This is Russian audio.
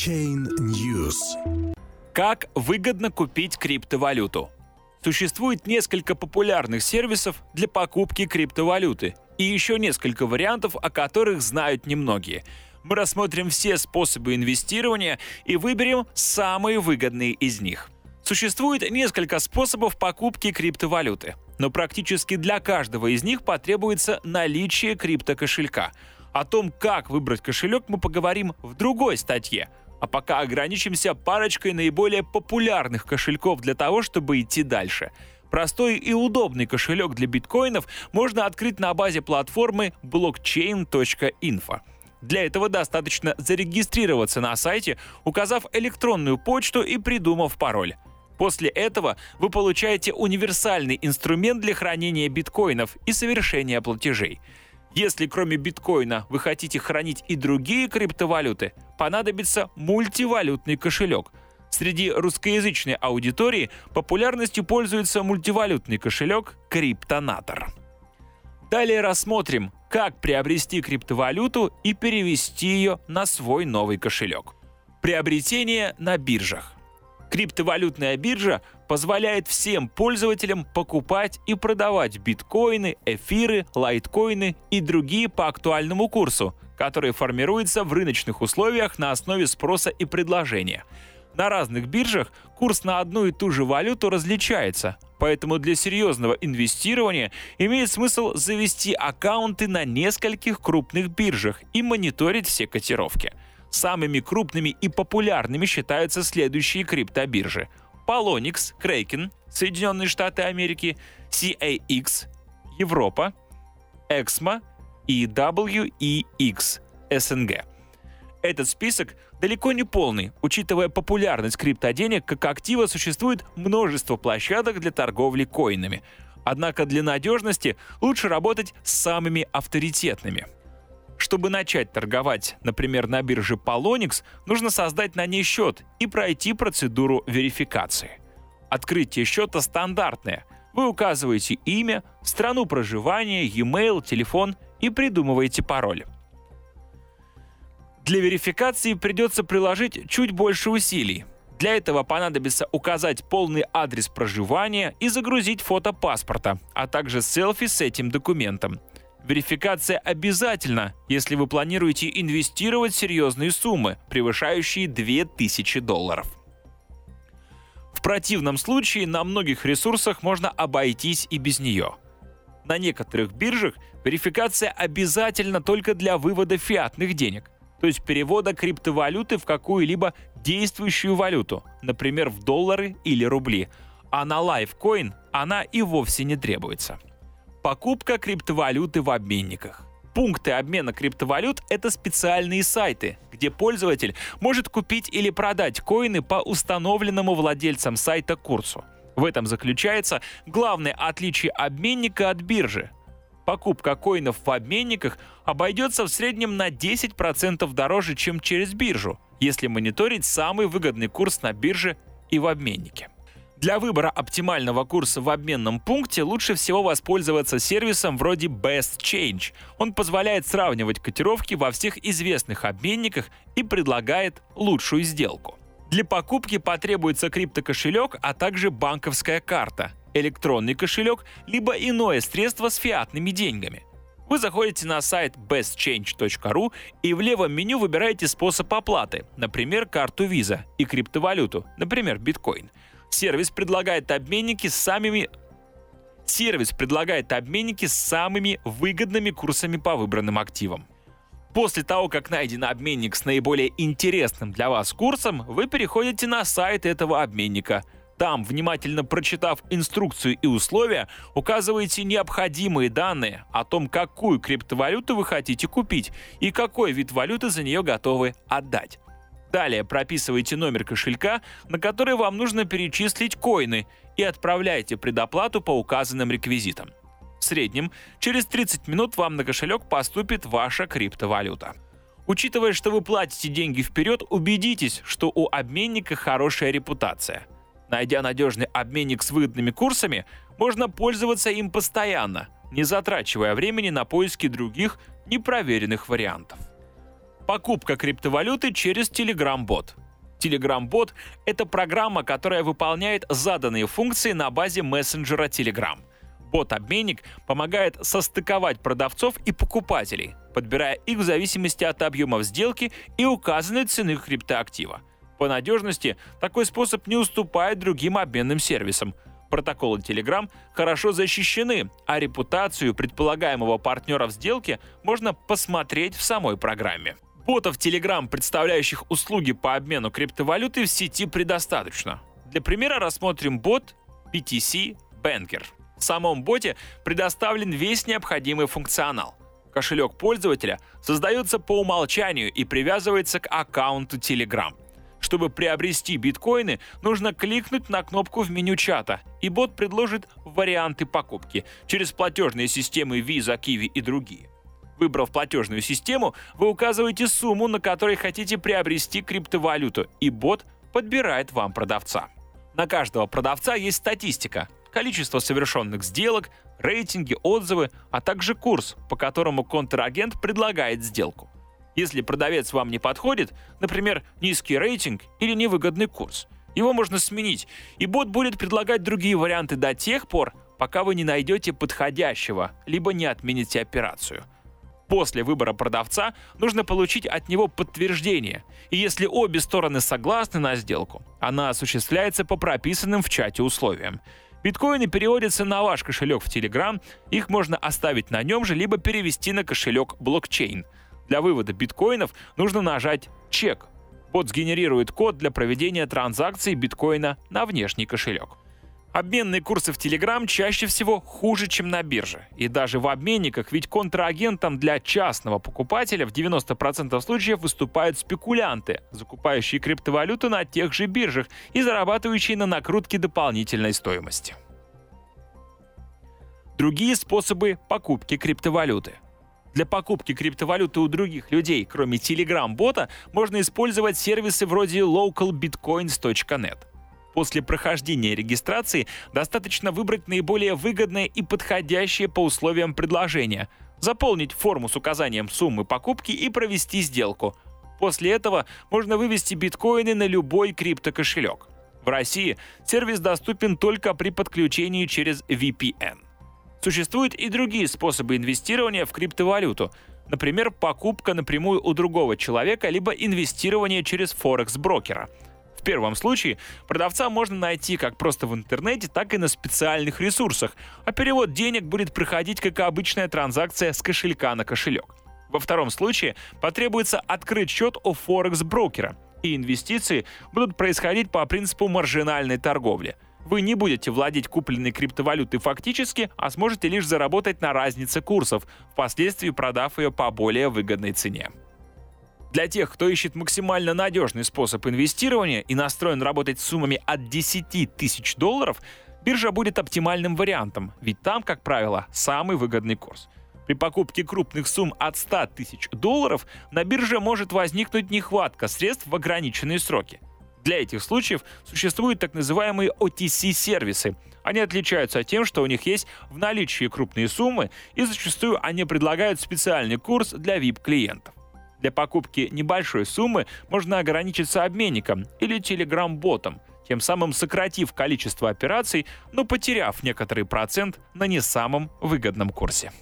Chain News. Как выгодно купить криптовалюту? Существует несколько популярных сервисов для покупки криптовалюты и еще несколько вариантов, о которых знают немногие. Мы рассмотрим все способы инвестирования и выберем самые выгодные из них. Существует несколько способов покупки криптовалюты, но практически для каждого из них потребуется наличие криптокошелька. О том, как выбрать кошелек, мы поговорим в другой статье – а пока ограничимся парочкой наиболее популярных кошельков для того, чтобы идти дальше. Простой и удобный кошелек для биткоинов можно открыть на базе платформы blockchain.info. Для этого достаточно зарегистрироваться на сайте, указав электронную почту и придумав пароль. После этого вы получаете универсальный инструмент для хранения биткоинов и совершения платежей – если кроме биткоина вы хотите хранить и другие криптовалюты, понадобится мультивалютный кошелек. Среди русскоязычной аудитории популярностью пользуется мультивалютный кошелек Криптонатор. Далее рассмотрим, как приобрести криптовалюту и перевести ее на свой новый кошелек. Приобретение на биржах. Криптовалютная биржа позволяет всем пользователям покупать и продавать биткоины, эфиры, лайткоины и другие по актуальному курсу, который формируется в рыночных условиях на основе спроса и предложения. На разных биржах курс на одну и ту же валюту различается, поэтому для серьезного инвестирования имеет смысл завести аккаунты на нескольких крупных биржах и мониторить все котировки. Самыми крупными и популярными считаются следующие криптобиржи – Polonix, Kraken, Соединенные Штаты Америки, CAX, Европа, EXMA и WEX, СНГ. Этот список далеко не полный, учитывая популярность криптоденег как актива существует множество площадок для торговли коинами. Однако для надежности лучше работать с самыми авторитетными – чтобы начать торговать, например, на бирже Polonix, нужно создать на ней счет и пройти процедуру верификации. Открытие счета стандартное. Вы указываете имя, страну проживания, e-mail, телефон и придумываете пароль. Для верификации придется приложить чуть больше усилий. Для этого понадобится указать полный адрес проживания и загрузить фото паспорта, а также селфи с этим документом. Верификация обязательна, если вы планируете инвестировать серьезные суммы, превышающие 2000 долларов. В противном случае на многих ресурсах можно обойтись и без нее. На некоторых биржах верификация обязательна только для вывода фиатных денег, то есть перевода криптовалюты в какую-либо действующую валюту, например, в доллары или рубли, а на Lifecoin она и вовсе не требуется. Покупка криптовалюты в обменниках. Пункты обмена криптовалют — это специальные сайты, где пользователь может купить или продать коины по установленному владельцам сайта курсу. В этом заключается главное отличие обменника от биржи. Покупка коинов в обменниках обойдется в среднем на 10% дороже, чем через биржу, если мониторить самый выгодный курс на бирже и в обменнике. Для выбора оптимального курса в обменном пункте лучше всего воспользоваться сервисом вроде Best Change. Он позволяет сравнивать котировки во всех известных обменниках и предлагает лучшую сделку. Для покупки потребуется криптокошелек, а также банковская карта, электронный кошелек, либо иное средство с фиатными деньгами. Вы заходите на сайт bestchange.ru и в левом меню выбираете способ оплаты, например, карту Visa и криптовалюту, например, биткоин – Сервис предлагает обменники с самыми Сервис предлагает обменники с самыми выгодными курсами по выбранным активам. После того, как найден обменник с наиболее интересным для вас курсом, вы переходите на сайт этого обменника. Там, внимательно прочитав инструкцию и условия, указываете необходимые данные о том, какую криптовалюту вы хотите купить и какой вид валюты за нее готовы отдать. Далее прописывайте номер кошелька, на который вам нужно перечислить коины, и отправляйте предоплату по указанным реквизитам. В среднем, через 30 минут вам на кошелек поступит ваша криптовалюта. Учитывая, что вы платите деньги вперед, убедитесь, что у обменника хорошая репутация. Найдя надежный обменник с выгодными курсами, можно пользоваться им постоянно, не затрачивая времени на поиски других непроверенных вариантов. Покупка криптовалюты через Telegram-бот. Telegram-бот — это программа, которая выполняет заданные функции на базе мессенджера Telegram. Бот-обменник помогает состыковать продавцов и покупателей, подбирая их в зависимости от объемов сделки и указанной цены криптоактива. По надежности такой способ не уступает другим обменным сервисам. Протоколы Telegram хорошо защищены, а репутацию предполагаемого партнера в сделке можно посмотреть в самой программе. Ботов Telegram, представляющих услуги по обмену криптовалюты, в сети предостаточно. Для примера рассмотрим бот BTC Banker. В самом боте предоставлен весь необходимый функционал. Кошелек пользователя создается по умолчанию и привязывается к аккаунту Telegram. Чтобы приобрести биткоины, нужно кликнуть на кнопку в меню чата, и бот предложит варианты покупки через платежные системы Visa, Kiwi и другие. Выбрав платежную систему, вы указываете сумму, на которой хотите приобрести криптовалюту, и бот подбирает вам продавца. На каждого продавца есть статистика, количество совершенных сделок, рейтинги, отзывы, а также курс, по которому контрагент предлагает сделку. Если продавец вам не подходит, например, низкий рейтинг или невыгодный курс, его можно сменить, и бот будет предлагать другие варианты до тех пор, пока вы не найдете подходящего, либо не отмените операцию. После выбора продавца нужно получить от него подтверждение, и если обе стороны согласны на сделку, она осуществляется по прописанным в чате условиям. Биткоины переводятся на ваш кошелек в Telegram, их можно оставить на нем же, либо перевести на кошелек блокчейн. Для вывода биткоинов нужно нажать «Чек». Бот сгенерирует код для проведения транзакций биткоина на внешний кошелек. Обменные курсы в Telegram чаще всего хуже, чем на бирже. И даже в обменниках, ведь контрагентом для частного покупателя в 90% случаев выступают спекулянты, закупающие криптовалюту на тех же биржах и зарабатывающие на накрутке дополнительной стоимости. Другие способы покупки криптовалюты. Для покупки криптовалюты у других людей, кроме Telegram-бота, можно использовать сервисы вроде localbitcoins.net. После прохождения регистрации достаточно выбрать наиболее выгодное и подходящее по условиям предложения, заполнить форму с указанием суммы покупки и провести сделку. После этого можно вывести биткоины на любой криптокошелек. В России сервис доступен только при подключении через VPN. Существуют и другие способы инвестирования в криптовалюту, например, покупка напрямую у другого человека либо инвестирование через форекс-брокера – в первом случае продавца можно найти как просто в интернете, так и на специальных ресурсах, а перевод денег будет проходить как обычная транзакция с кошелька на кошелек. Во втором случае потребуется открыть счет у Форекс-брокера, и инвестиции будут происходить по принципу маржинальной торговли. Вы не будете владеть купленной криптовалютой фактически, а сможете лишь заработать на разнице курсов, впоследствии продав ее по более выгодной цене. Для тех, кто ищет максимально надежный способ инвестирования и настроен работать с суммами от 10 тысяч долларов, биржа будет оптимальным вариантом, ведь там, как правило, самый выгодный курс. При покупке крупных сумм от 100 тысяч долларов на бирже может возникнуть нехватка средств в ограниченные сроки. Для этих случаев существуют так называемые OTC-сервисы. Они отличаются тем, что у них есть в наличии крупные суммы, и зачастую они предлагают специальный курс для VIP-клиентов. Для покупки небольшой суммы можно ограничиться обменником или телеграм-ботом, тем самым сократив количество операций, но потеряв некоторый процент на не самом выгодном курсе.